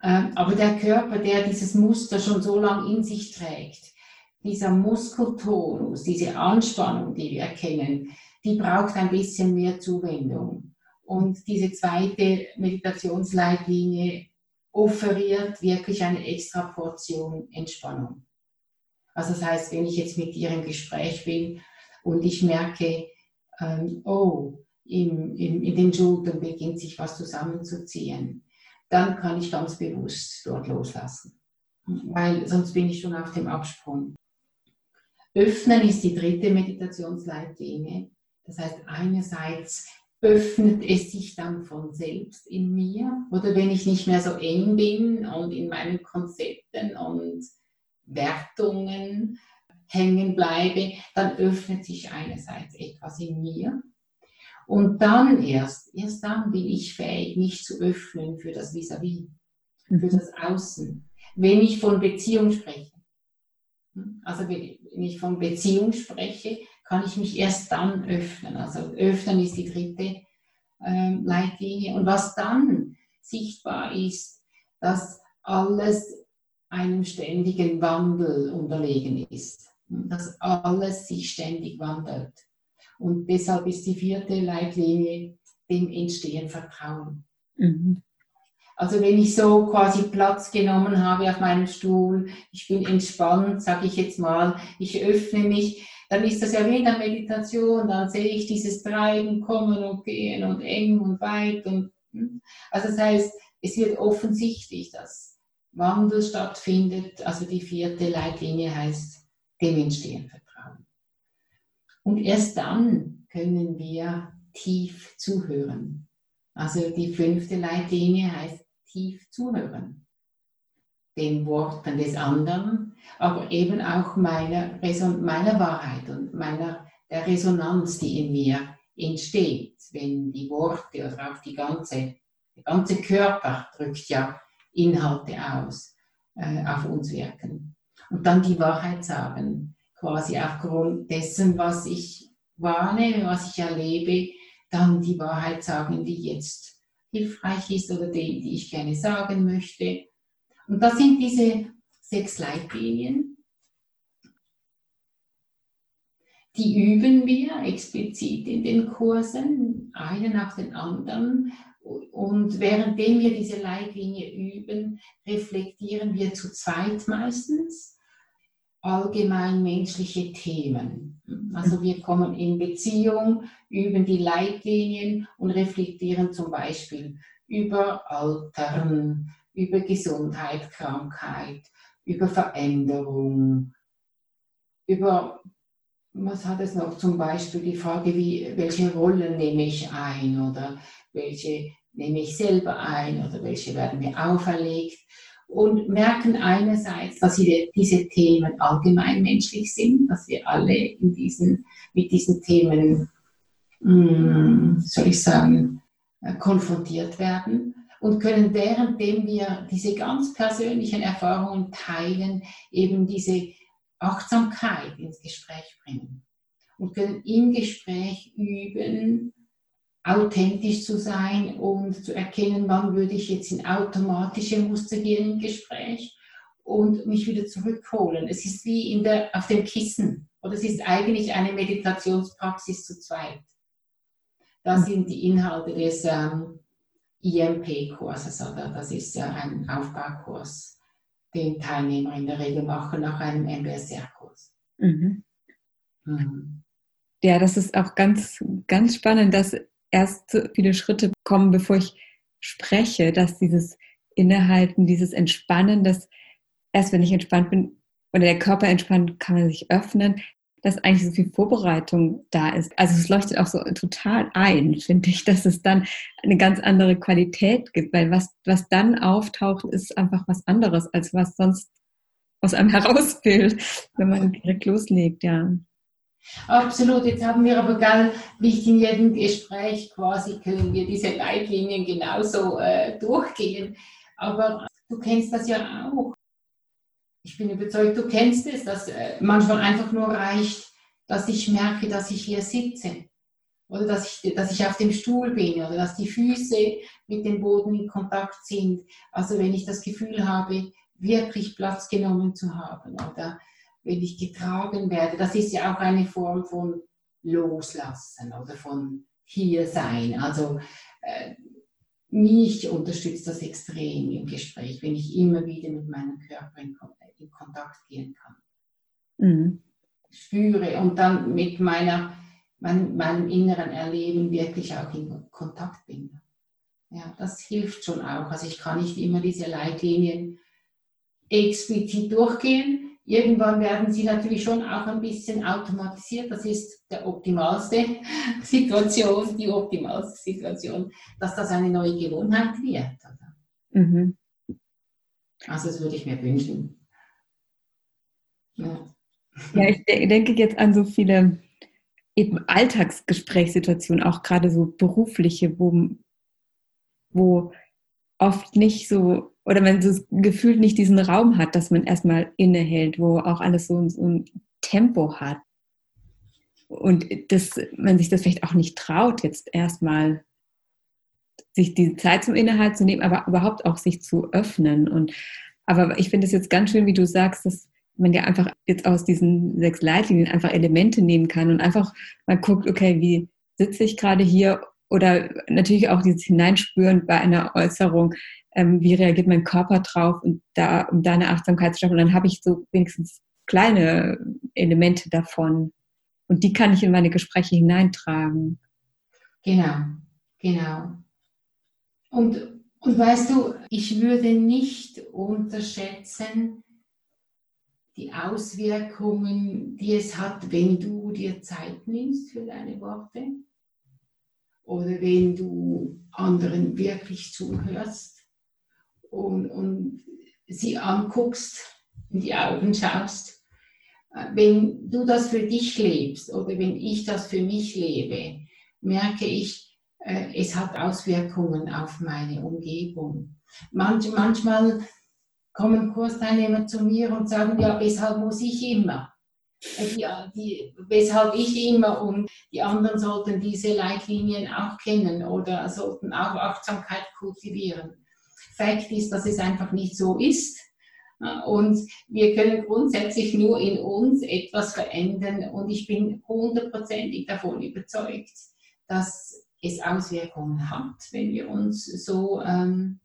Ähm, aber der Körper, der dieses Muster schon so lange in sich trägt, dieser Muskeltonus, diese Anspannung, die wir kennen, die braucht ein bisschen mehr Zuwendung. Und diese zweite Meditationsleitlinie offeriert wirklich eine extra Portion Entspannung. Also das heißt, wenn ich jetzt mit dir im Gespräch bin und ich merke, ähm, oh, im, im, in den Schultern beginnt sich was zusammenzuziehen, dann kann ich ganz bewusst dort loslassen, weil sonst bin ich schon auf dem Absprung. Öffnen ist die dritte Meditationsleitlinie. Das heißt, einerseits öffnet es sich dann von selbst in mir. Oder wenn ich nicht mehr so eng bin und in meinen Konzepten und Wertungen hängen bleibe, dann öffnet sich einerseits etwas in mir. Und dann erst, erst dann bin ich fähig, mich zu öffnen für das Vis-à-vis, -vis, für das Außen. Wenn ich von Beziehung spreche. Also wenn ich von Beziehung spreche, kann ich mich erst dann öffnen. Also öffnen ist die dritte ähm, Leitlinie. Und was dann sichtbar ist, dass alles einem ständigen Wandel unterlegen ist. Dass alles sich ständig wandelt. Und deshalb ist die vierte Leitlinie dem Entstehen Vertrauen. Mhm. Also wenn ich so quasi Platz genommen habe auf meinem Stuhl, ich bin entspannt, sage ich jetzt mal, ich öffne mich, dann ist das ja wie in der Meditation, dann sehe ich dieses Treiben kommen und gehen und eng und weit und hm. also das heißt, es wird offensichtlich, dass Wandel stattfindet. Also die vierte Leitlinie heißt dem Entstehen Vertrauen. Und erst dann können wir tief zuhören. Also die fünfte Leitlinie heißt tief zuhören. Den Worten des anderen, aber eben auch meiner, meiner Wahrheit und meiner, der Resonanz, die in mir entsteht, wenn die Worte oder auch die ganze der ganze Körper drückt ja Inhalte aus, äh, auf uns wirken. Und dann die Wahrheit sagen, quasi aufgrund dessen, was ich wahrnehme, was ich erlebe, dann die Wahrheit sagen, die jetzt hilfreich ist oder die, die ich gerne sagen möchte. Und das sind diese sechs Leitlinien. Die üben wir explizit in den Kursen, einen nach den anderen, und währenddem wir diese Leitlinie üben, reflektieren wir zu zweit meistens allgemein menschliche Themen. Also wir kommen in Beziehung, üben die Leitlinien und reflektieren zum Beispiel über Altern, über Gesundheit, Krankheit, über Veränderung, über, was hat es noch, zum Beispiel die Frage, wie, welche Rollen nehme ich ein oder welche nehme ich selber ein oder welche werden mir auferlegt und merken einerseits, dass diese Themen allgemein menschlich sind, dass wir alle in diesen, mit diesen Themen, hm, soll ich sagen, äh, konfrontiert werden und können währenddem wir diese ganz persönlichen Erfahrungen teilen, eben diese Achtsamkeit ins Gespräch bringen und können im Gespräch üben, authentisch zu sein und zu erkennen, wann würde ich jetzt in automatische Muster gehen im Gespräch und mich wieder zurückholen. Es ist wie in der, auf dem Kissen oder es ist eigentlich eine Meditationspraxis zu zweit. Das mhm. sind die Inhalte des ähm, IMP-Kurses oder das ist ja ein Aufbaukurs, den Teilnehmer in der Regel machen nach einem MBSR-Kurs. Mhm. Mhm. Ja, das ist auch ganz, ganz spannend, dass erst viele Schritte kommen, bevor ich spreche, dass dieses Innehalten, dieses Entspannen, dass erst wenn ich entspannt bin oder der Körper entspannt, kann man sich öffnen, dass eigentlich so viel Vorbereitung da ist. Also es leuchtet auch so total ein, finde ich, dass es dann eine ganz andere Qualität gibt, weil was, was dann auftaucht, ist einfach was anderes, als was sonst aus einem herausfällt, wenn man direkt loslegt, ja. Absolut, jetzt haben wir aber gar nicht in jedem Gespräch quasi können wir diese Leitlinien genauso äh, durchgehen. Aber du kennst das ja auch. Ich bin überzeugt, du kennst es, dass äh, manchmal einfach nur reicht, dass ich merke, dass ich hier sitze. Oder dass ich, dass ich auf dem Stuhl bin oder dass die Füße mit dem Boden in Kontakt sind. Also wenn ich das Gefühl habe, wirklich Platz genommen zu haben oder wenn ich getragen werde. Das ist ja auch eine Form von Loslassen oder von hier sein. Also äh, mich unterstützt das extrem im Gespräch, wenn ich immer wieder mit meinem Körper in, in Kontakt gehen kann. Mhm. Spüre und dann mit meiner, mein, meinem inneren Erleben wirklich auch in Kontakt bin. Ja, das hilft schon auch. Also ich kann nicht immer diese Leitlinien explizit durchgehen, Irgendwann werden sie natürlich schon auch ein bisschen automatisiert. Das ist der optimalste Situation, die optimalste Situation, dass das eine neue Gewohnheit wird. Mhm. Also das würde ich mir wünschen. Ja, ja ich denke jetzt an so viele eben Alltagsgesprächssituationen, auch gerade so berufliche, wo, wo oft nicht so, oder man so gefühlt nicht diesen Raum hat, dass man erstmal innehält, wo auch alles so, so ein Tempo hat. Und dass man sich das vielleicht auch nicht traut, jetzt erstmal sich die Zeit zum Inhalt zu nehmen, aber überhaupt auch sich zu öffnen. Und aber ich finde es jetzt ganz schön, wie du sagst, dass man ja einfach jetzt aus diesen sechs Leitlinien einfach Elemente nehmen kann und einfach mal guckt, okay, wie sitze ich gerade hier oder natürlich auch dieses Hineinspüren bei einer Äußerung, ähm, wie reagiert mein Körper drauf und da, um da eine Achtsamkeit zu schaffen. Und dann habe ich so wenigstens kleine Elemente davon und die kann ich in meine Gespräche hineintragen. Genau, genau. Und, und weißt du, ich würde nicht unterschätzen, die Auswirkungen, die es hat, wenn du dir Zeit nimmst für deine Worte oder wenn du anderen wirklich zuhörst und, und sie anguckst, in die Augen schaust. Wenn du das für dich lebst oder wenn ich das für mich lebe, merke ich, äh, es hat Auswirkungen auf meine Umgebung. Manch, manchmal kommen Kursteilnehmer zu mir und sagen, ja, weshalb muss ich immer? Äh, die, die, weshalb ich immer und die anderen sollten diese Leitlinien auch kennen oder sollten auch Achtsamkeit kultivieren. Fakt ist, dass es einfach nicht so ist. Und wir können grundsätzlich nur in uns etwas verändern. Und ich bin hundertprozentig davon überzeugt, dass es Auswirkungen hat, wenn wir uns so ähm,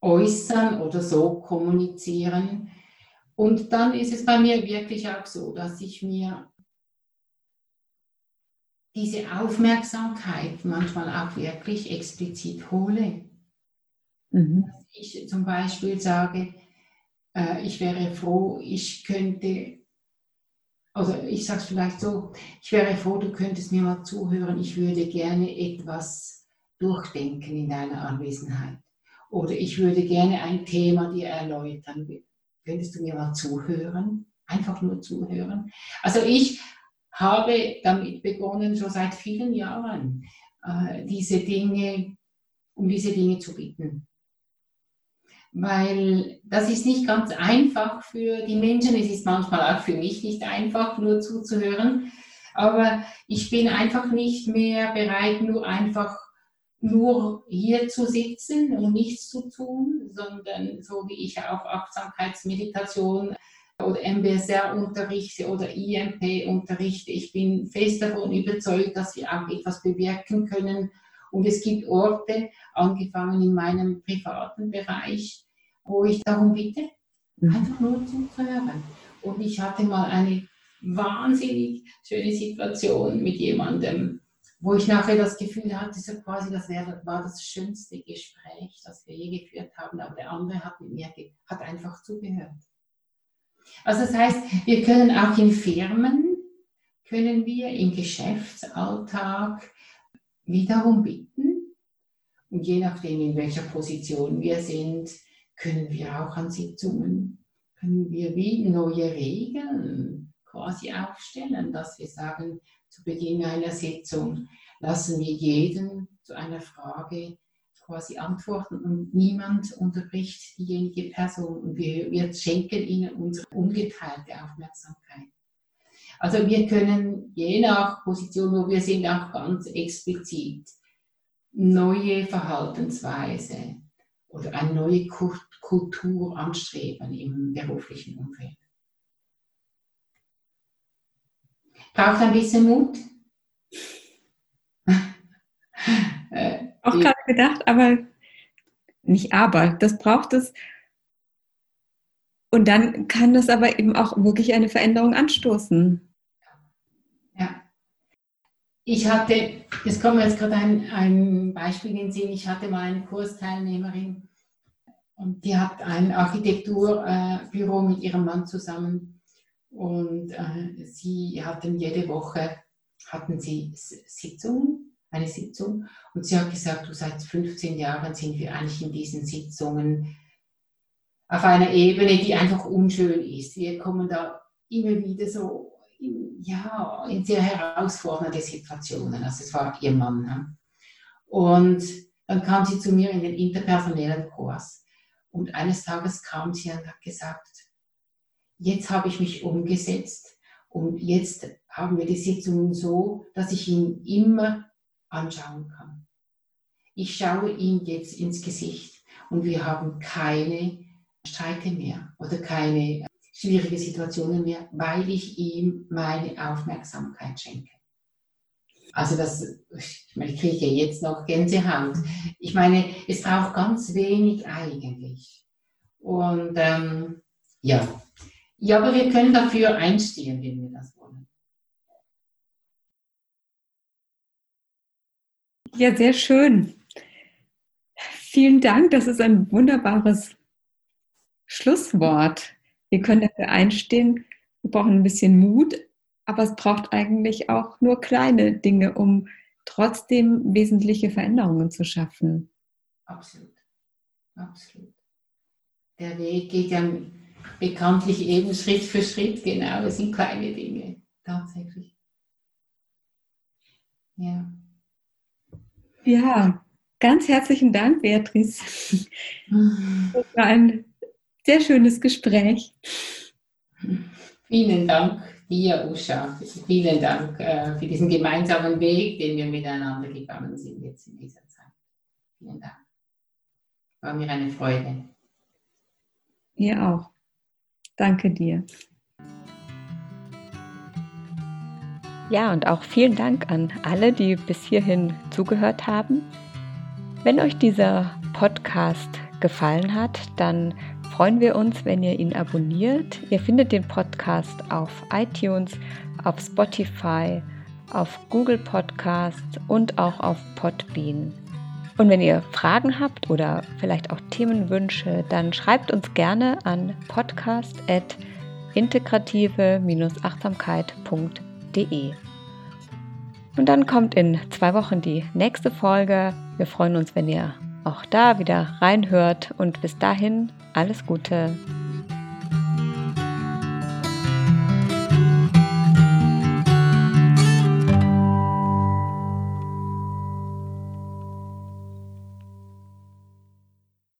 äußern oder so kommunizieren. Und dann ist es bei mir wirklich auch so, dass ich mir diese Aufmerksamkeit manchmal auch wirklich explizit hole. Mhm. Dass ich zum Beispiel sage, äh, ich wäre froh, ich könnte, also ich sage es vielleicht so, ich wäre froh, du könntest mir mal zuhören, ich würde gerne etwas durchdenken in deiner Anwesenheit. Oder ich würde gerne ein Thema dir erläutern. Könntest du mir mal zuhören? Einfach nur zuhören. Also ich habe damit begonnen, schon seit vielen Jahren, äh, diese Dinge, um diese Dinge zu bitten. Weil das ist nicht ganz einfach für die Menschen, es ist manchmal auch für mich nicht einfach, nur zuzuhören. Aber ich bin einfach nicht mehr bereit, nur einfach nur hier zu sitzen und nichts zu tun, sondern so wie ich auch Achtsamkeitsmeditation oder MBSR unterrichte oder IMP unterrichte. Ich bin fest davon überzeugt, dass wir auch etwas bewirken können. Und es gibt Orte, angefangen in meinem privaten Bereich, wo ich darum bitte, mhm. einfach nur zuzuhören. Und ich hatte mal eine wahnsinnig schöne Situation mit jemandem, wo ich nachher das Gefühl hatte, so quasi, das war das schönste Gespräch, das wir je geführt haben, aber der andere hat mit mir hat einfach zugehört. Also das heißt, wir können auch in Firmen, können wir im Geschäftsalltag wiederum bitten und je nachdem, in welcher Position wir sind, können wir auch an Sitzungen, können wir wie neue Regeln quasi aufstellen, dass wir sagen, zu Beginn einer Sitzung lassen wir jeden zu einer Frage quasi antworten und niemand unterbricht diejenige Person und wir, wir schenken ihnen unsere ungeteilte Aufmerksamkeit. Also wir können je nach Position, wo wir sind, auch ganz explizit neue Verhaltensweise oder eine neue Kultur anstreben im beruflichen Umfeld. Braucht ein bisschen Mut. Auch gerade gedacht, aber nicht aber, das braucht es. Und dann kann das aber eben auch wirklich eine Veränderung anstoßen. Ich hatte, es kommt mir jetzt gerade ein, ein Beispiel in den Sinn, ich hatte mal eine Kursteilnehmerin und die hat ein Architekturbüro mit ihrem Mann zusammen und äh, sie hatten jede Woche hatten sie Sitzungen, eine Sitzung. Und sie hat gesagt, du seit 15 Jahren sind wir eigentlich in diesen Sitzungen auf einer Ebene, die einfach unschön ist. Wir kommen da immer wieder so ja, in sehr herausfordernde Situationen. Also es war ihr Mann. Ne? Und dann kam sie zu mir in den interpersonellen Kurs. Und eines Tages kam sie und hat gesagt, jetzt habe ich mich umgesetzt und jetzt haben wir die Sitzungen so, dass ich ihn immer anschauen kann. Ich schaue ihm jetzt ins Gesicht und wir haben keine Streite mehr oder keine schwierige Situationen mehr, weil ich ihm meine Aufmerksamkeit schenke. Also das, ich meine, ich kriege jetzt noch Gänsehaut. Ich meine, es braucht ganz wenig eigentlich. Und ähm, ja. ja, aber wir können dafür einstehen, wenn wir das wollen. Ja, sehr schön. Vielen Dank, das ist ein wunderbares Schlusswort. Wir können dafür einstehen. Wir brauchen ein bisschen Mut, aber es braucht eigentlich auch nur kleine Dinge, um trotzdem wesentliche Veränderungen zu schaffen. Absolut. Absolut. Der Weg geht ja bekanntlich eben Schritt für Schritt, genau, es sind kleine Dinge, tatsächlich. Ja. Ja, ganz herzlichen Dank, Beatrice. Das war ein sehr schönes Gespräch. Vielen Dank dir, Usha. Vielen Dank äh, für diesen gemeinsamen Weg, den wir miteinander gegangen sind jetzt in dieser Zeit. Vielen Dank. War mir eine Freude. Mir auch. Danke dir. Ja, und auch vielen Dank an alle, die bis hierhin zugehört haben. Wenn euch dieser Podcast gefallen hat, dann freuen wir uns, wenn ihr ihn abonniert. Ihr findet den Podcast auf iTunes, auf Spotify, auf Google Podcasts und auch auf Podbean. Und wenn ihr Fragen habt oder vielleicht auch Themenwünsche, dann schreibt uns gerne an podcast.integrative-achtsamkeit.de. Und dann kommt in zwei Wochen die nächste Folge. Wir freuen uns, wenn ihr auch da wieder reinhört und bis dahin alles Gute.